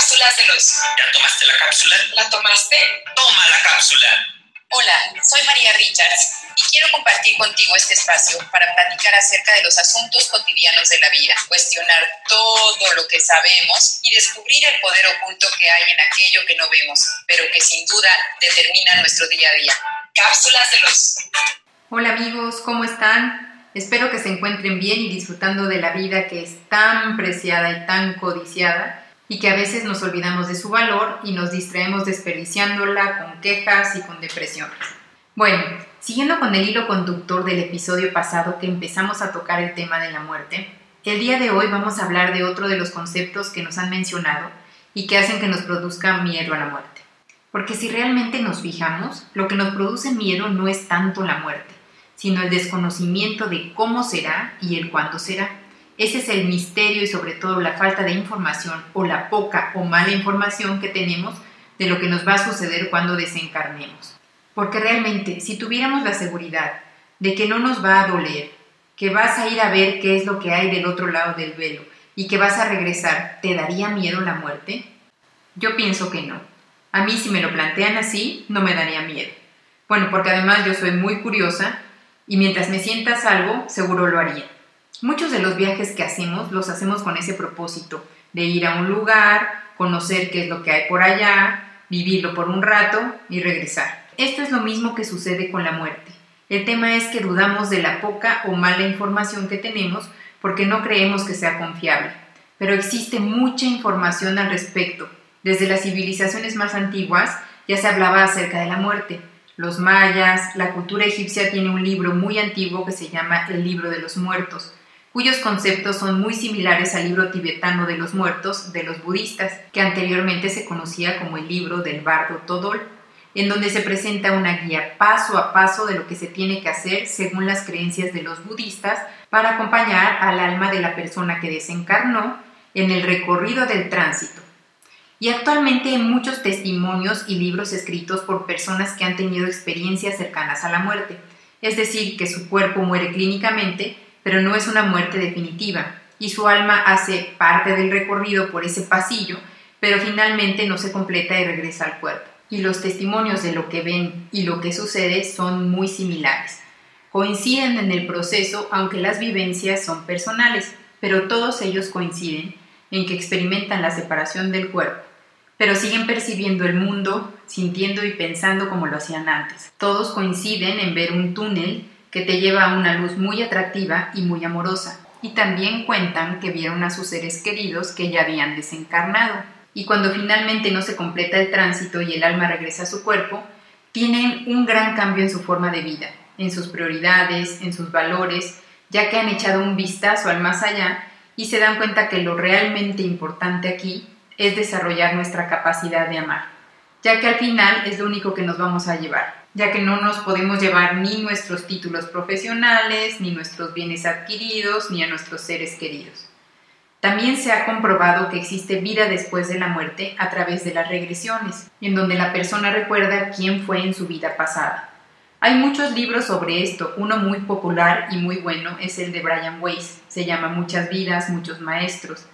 Cápsulas de los. ¿Ya tomaste la cápsula? ¿La tomaste? Toma la cápsula. Hola, soy María Richards y quiero compartir contigo este espacio para platicar acerca de los asuntos cotidianos de la vida, cuestionar todo lo que sabemos y descubrir el poder oculto que hay en aquello que no vemos, pero que sin duda determina nuestro día a día. Cápsulas de los. Hola amigos, ¿cómo están? Espero que se encuentren bien y disfrutando de la vida que es tan preciada y tan codiciada y que a veces nos olvidamos de su valor y nos distraemos desperdiciándola con quejas y con depresiones. Bueno, siguiendo con el hilo conductor del episodio pasado que empezamos a tocar el tema de la muerte, el día de hoy vamos a hablar de otro de los conceptos que nos han mencionado y que hacen que nos produzca miedo a la muerte. Porque si realmente nos fijamos, lo que nos produce miedo no es tanto la muerte, sino el desconocimiento de cómo será y el cuándo será. Ese es el misterio y sobre todo la falta de información o la poca o mala información que tenemos de lo que nos va a suceder cuando desencarnemos. Porque realmente, si tuviéramos la seguridad de que no nos va a doler, que vas a ir a ver qué es lo que hay del otro lado del velo y que vas a regresar, ¿te daría miedo la muerte? Yo pienso que no. A mí si me lo plantean así, no me daría miedo. Bueno, porque además yo soy muy curiosa y mientras me sientas algo, seguro lo haría. Muchos de los viajes que hacemos los hacemos con ese propósito, de ir a un lugar, conocer qué es lo que hay por allá, vivirlo por un rato y regresar. Esto es lo mismo que sucede con la muerte. El tema es que dudamos de la poca o mala información que tenemos porque no creemos que sea confiable. Pero existe mucha información al respecto. Desde las civilizaciones más antiguas ya se hablaba acerca de la muerte. Los mayas, la cultura egipcia tiene un libro muy antiguo que se llama el libro de los muertos, cuyos conceptos son muy similares al libro tibetano de los muertos de los budistas, que anteriormente se conocía como el libro del bardo Todol, en donde se presenta una guía paso a paso de lo que se tiene que hacer según las creencias de los budistas para acompañar al alma de la persona que desencarnó en el recorrido del tránsito. Y actualmente hay muchos testimonios y libros escritos por personas que han tenido experiencias cercanas a la muerte, es decir, que su cuerpo muere clínicamente, pero no es una muerte definitiva, y su alma hace parte del recorrido por ese pasillo, pero finalmente no se completa y regresa al cuerpo. Y los testimonios de lo que ven y lo que sucede son muy similares. Coinciden en el proceso, aunque las vivencias son personales, pero todos ellos coinciden en que experimentan la separación del cuerpo, pero siguen percibiendo el mundo, sintiendo y pensando como lo hacían antes. Todos coinciden en ver un túnel que te lleva a una luz muy atractiva y muy amorosa. Y también cuentan que vieron a sus seres queridos que ya habían desencarnado. Y cuando finalmente no se completa el tránsito y el alma regresa a su cuerpo, tienen un gran cambio en su forma de vida, en sus prioridades, en sus valores, ya que han echado un vistazo al más allá y se dan cuenta que lo realmente importante aquí es desarrollar nuestra capacidad de amar, ya que al final es lo único que nos vamos a llevar ya que no nos podemos llevar ni nuestros títulos profesionales, ni nuestros bienes adquiridos, ni a nuestros seres queridos. También se ha comprobado que existe vida después de la muerte a través de las regresiones, en donde la persona recuerda quién fue en su vida pasada. Hay muchos libros sobre esto, uno muy popular y muy bueno es el de Brian Weiss, se llama Muchas vidas, muchos maestros.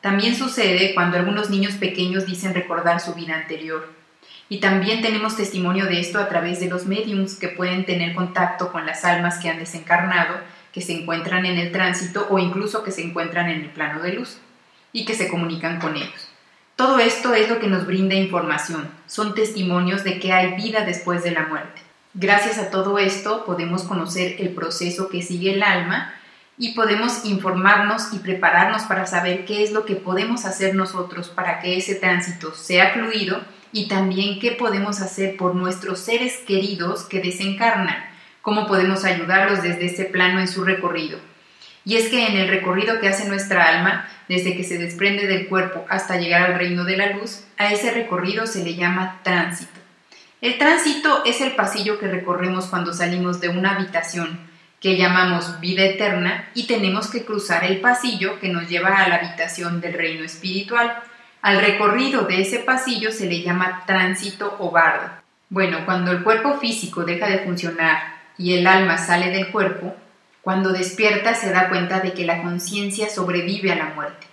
También sucede cuando algunos niños pequeños dicen recordar su vida anterior. Y también tenemos testimonio de esto a través de los mediums que pueden tener contacto con las almas que han desencarnado, que se encuentran en el tránsito o incluso que se encuentran en el plano de luz y que se comunican con ellos. Todo esto es lo que nos brinda información, son testimonios de que hay vida después de la muerte. Gracias a todo esto podemos conocer el proceso que sigue el alma y podemos informarnos y prepararnos para saber qué es lo que podemos hacer nosotros para que ese tránsito sea fluido y también qué podemos hacer por nuestros seres queridos que desencarnan, cómo podemos ayudarlos desde ese plano en su recorrido. Y es que en el recorrido que hace nuestra alma, desde que se desprende del cuerpo hasta llegar al reino de la luz, a ese recorrido se le llama tránsito. El tránsito es el pasillo que recorremos cuando salimos de una habitación que llamamos vida eterna y tenemos que cruzar el pasillo que nos lleva a la habitación del reino espiritual. Al recorrido de ese pasillo se le llama tránsito o bardo. Bueno, cuando el cuerpo físico deja de funcionar y el alma sale del cuerpo, cuando despierta se da cuenta de que la conciencia sobrevive a la muerte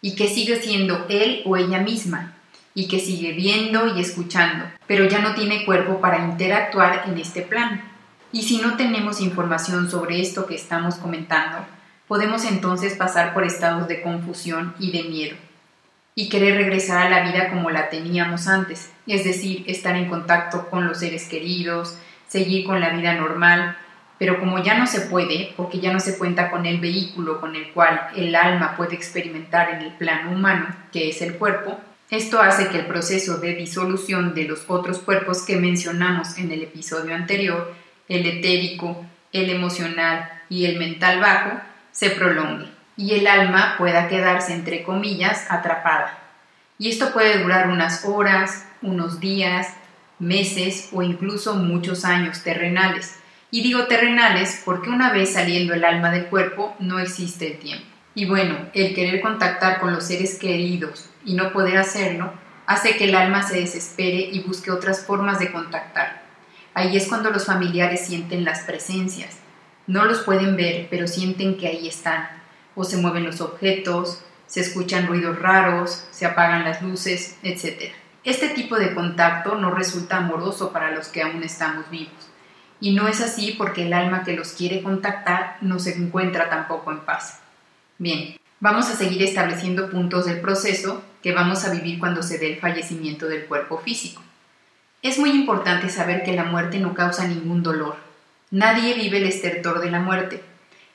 y que sigue siendo él o ella misma y que sigue viendo y escuchando, pero ya no tiene cuerpo para interactuar en este plano. Y si no tenemos información sobre esto que estamos comentando, podemos entonces pasar por estados de confusión y de miedo, y querer regresar a la vida como la teníamos antes, es decir, estar en contacto con los seres queridos, seguir con la vida normal, pero como ya no se puede, porque ya no se cuenta con el vehículo con el cual el alma puede experimentar en el plano humano, que es el cuerpo, esto hace que el proceso de disolución de los otros cuerpos que mencionamos en el episodio anterior, el etérico, el emocional y el mental bajo, se prolongue y el alma pueda quedarse, entre comillas, atrapada. Y esto puede durar unas horas, unos días, meses o incluso muchos años terrenales. Y digo terrenales porque una vez saliendo el alma del cuerpo no existe el tiempo. Y bueno, el querer contactar con los seres queridos y no poder hacerlo hace que el alma se desespere y busque otras formas de contactar. Ahí es cuando los familiares sienten las presencias. No los pueden ver, pero sienten que ahí están. O se mueven los objetos, se escuchan ruidos raros, se apagan las luces, etc. Este tipo de contacto no resulta amoroso para los que aún estamos vivos. Y no es así porque el alma que los quiere contactar no se encuentra tampoco en paz. Bien, vamos a seguir estableciendo puntos del proceso que vamos a vivir cuando se dé el fallecimiento del cuerpo físico. Es muy importante saber que la muerte no causa ningún dolor. Nadie vive el estertor de la muerte.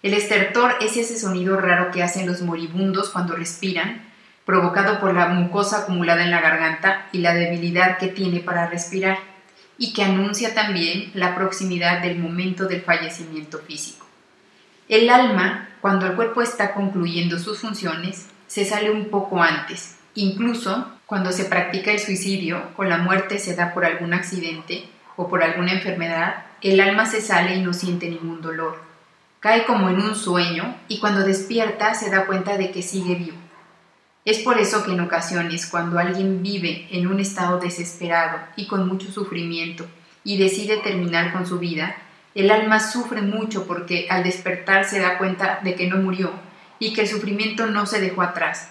El estertor es ese sonido raro que hacen los moribundos cuando respiran, provocado por la mucosa acumulada en la garganta y la debilidad que tiene para respirar, y que anuncia también la proximidad del momento del fallecimiento físico. El alma, cuando el cuerpo está concluyendo sus funciones, se sale un poco antes. Incluso cuando se practica el suicidio o la muerte se da por algún accidente o por alguna enfermedad, el alma se sale y no siente ningún dolor. Cae como en un sueño y cuando despierta se da cuenta de que sigue vivo. Es por eso que en ocasiones cuando alguien vive en un estado desesperado y con mucho sufrimiento y decide terminar con su vida, el alma sufre mucho porque al despertar se da cuenta de que no murió y que el sufrimiento no se dejó atrás.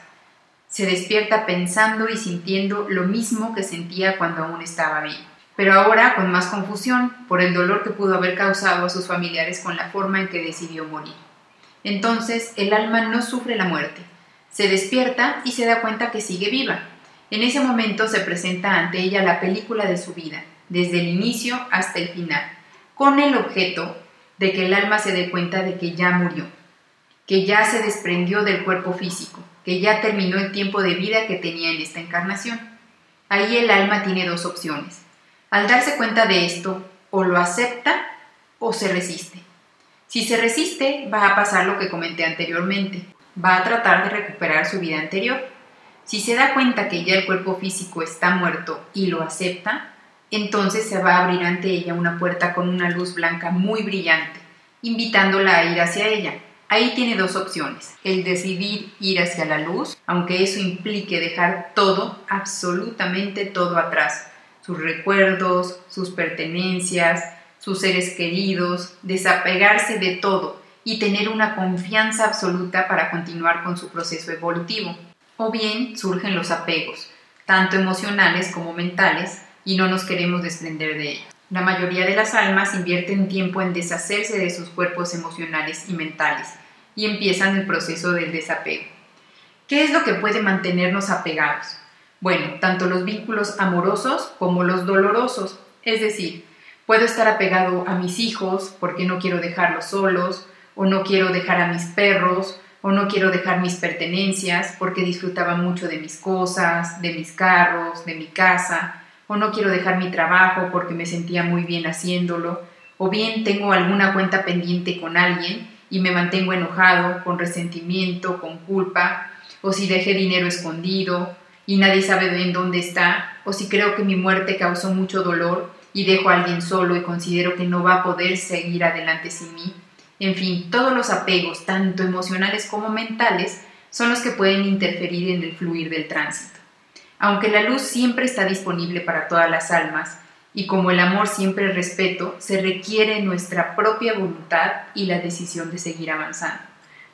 Se despierta pensando y sintiendo lo mismo que sentía cuando aún estaba vivo, pero ahora con más confusión por el dolor que pudo haber causado a sus familiares con la forma en que decidió morir. Entonces el alma no sufre la muerte, se despierta y se da cuenta que sigue viva. En ese momento se presenta ante ella la película de su vida, desde el inicio hasta el final con el objeto de que el alma se dé cuenta de que ya murió, que ya se desprendió del cuerpo físico, que ya terminó el tiempo de vida que tenía en esta encarnación. Ahí el alma tiene dos opciones. Al darse cuenta de esto, o lo acepta o se resiste. Si se resiste, va a pasar lo que comenté anteriormente, va a tratar de recuperar su vida anterior. Si se da cuenta que ya el cuerpo físico está muerto y lo acepta, entonces se va a abrir ante ella una puerta con una luz blanca muy brillante, invitándola a ir hacia ella. Ahí tiene dos opciones, el decidir ir hacia la luz, aunque eso implique dejar todo, absolutamente todo atrás, sus recuerdos, sus pertenencias, sus seres queridos, desapegarse de todo y tener una confianza absoluta para continuar con su proceso evolutivo. O bien surgen los apegos, tanto emocionales como mentales, y no nos queremos desprender de ellos. La mayoría de las almas invierten tiempo en deshacerse de sus cuerpos emocionales y mentales y empiezan el proceso del desapego. ¿Qué es lo que puede mantenernos apegados? Bueno, tanto los vínculos amorosos como los dolorosos. Es decir, puedo estar apegado a mis hijos porque no quiero dejarlos solos, o no quiero dejar a mis perros, o no quiero dejar mis pertenencias porque disfrutaba mucho de mis cosas, de mis carros, de mi casa, o no quiero dejar mi trabajo porque me sentía muy bien haciéndolo, o bien tengo alguna cuenta pendiente con alguien y me mantengo enojado, con resentimiento, con culpa, o si dejé dinero escondido y nadie sabe en dónde está, o si creo que mi muerte causó mucho dolor y dejo a alguien solo y considero que no va a poder seguir adelante sin mí. En fin, todos los apegos, tanto emocionales como mentales, son los que pueden interferir en el fluir del tránsito. Aunque la luz siempre está disponible para todas las almas, y como el amor siempre es respeto, se requiere nuestra propia voluntad y la decisión de seguir avanzando.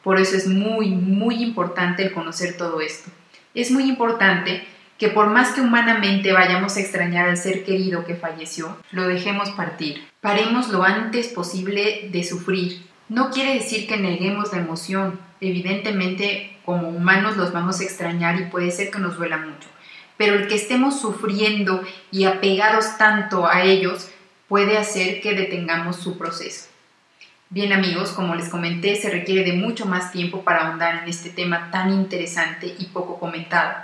Por eso es muy, muy importante el conocer todo esto. Es muy importante que por más que humanamente vayamos a extrañar al ser querido que falleció, lo dejemos partir. Paremos lo antes posible de sufrir. No quiere decir que neguemos la emoción. Evidentemente, como humanos los vamos a extrañar y puede ser que nos duela mucho. Pero el que estemos sufriendo y apegados tanto a ellos puede hacer que detengamos su proceso. Bien amigos, como les comenté, se requiere de mucho más tiempo para ahondar en este tema tan interesante y poco comentado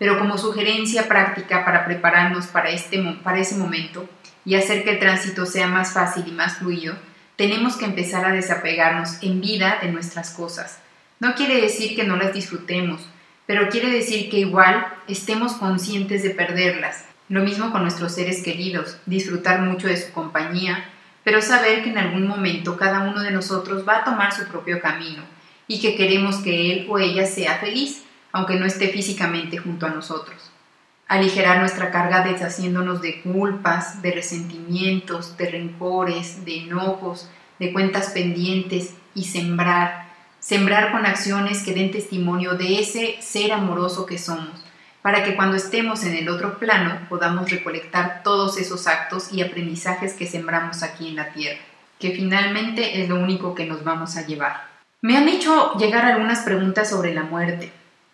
pero como sugerencia práctica para prepararnos para, este, para ese momento y hacer que el tránsito sea más fácil y más fluido, tenemos que empezar a desapegarnos en vida de nuestras cosas. No quiere decir que no las disfrutemos, pero quiere decir que igual estemos conscientes de perderlas. Lo mismo con nuestros seres queridos, disfrutar mucho de su compañía, pero saber que en algún momento cada uno de nosotros va a tomar su propio camino y que queremos que él o ella sea feliz aunque no esté físicamente junto a nosotros. Aligerar nuestra carga deshaciéndonos de culpas, de resentimientos, de rencores, de enojos, de cuentas pendientes y sembrar, sembrar con acciones que den testimonio de ese ser amoroso que somos, para que cuando estemos en el otro plano podamos recolectar todos esos actos y aprendizajes que sembramos aquí en la tierra, que finalmente es lo único que nos vamos a llevar. Me han hecho llegar algunas preguntas sobre la muerte,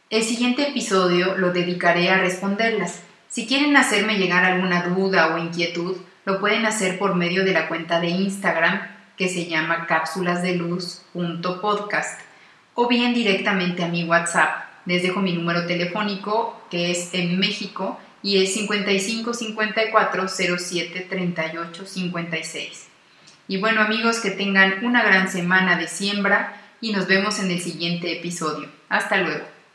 el siguiente episodio lo dedicaré a responderlas. Si quieren hacerme llegar alguna duda o inquietud, lo pueden hacer por medio de la cuenta de Instagram que se llama cápsulasdeluz.podcast o bien directamente a mi WhatsApp. Les dejo mi número telefónico que es en México y es 55 54 07 38 56. Y bueno amigos, que tengan una gran semana de siembra y nos vemos en el siguiente episodio. Hasta luego.